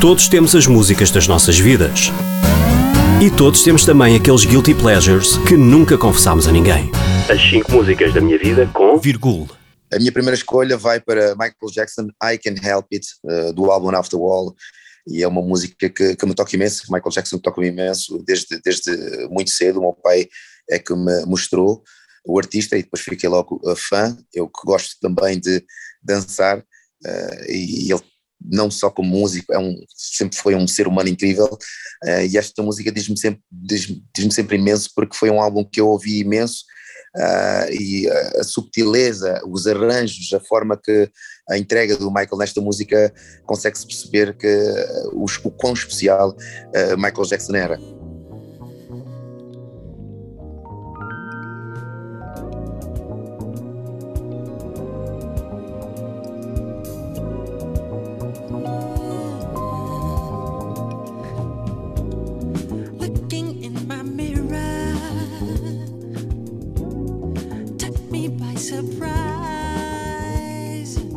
Todos temos as músicas das nossas vidas. E todos temos também aqueles guilty pleasures que nunca confessámos a ninguém. As 5 músicas da minha vida com Virgul. A minha primeira escolha vai para Michael Jackson, I Can Help It, uh, do álbum After Wall, e é uma música que, que me toca imenso. Michael Jackson toca-me imenso desde, desde muito cedo. O meu pai é que me mostrou o artista e depois fiquei logo uh, fã. Eu que gosto também de dançar uh, e ele não só como músico, é um, sempre foi um ser humano incrível uh, e esta música diz-me sempre, diz, diz sempre imenso porque foi um álbum que eu ouvi imenso uh, e a, subtileza, os arranjos, a forma que a entrega do Michael nesta música consegue-se perceber que o, o quão especial Michael Jackson era. by surprise.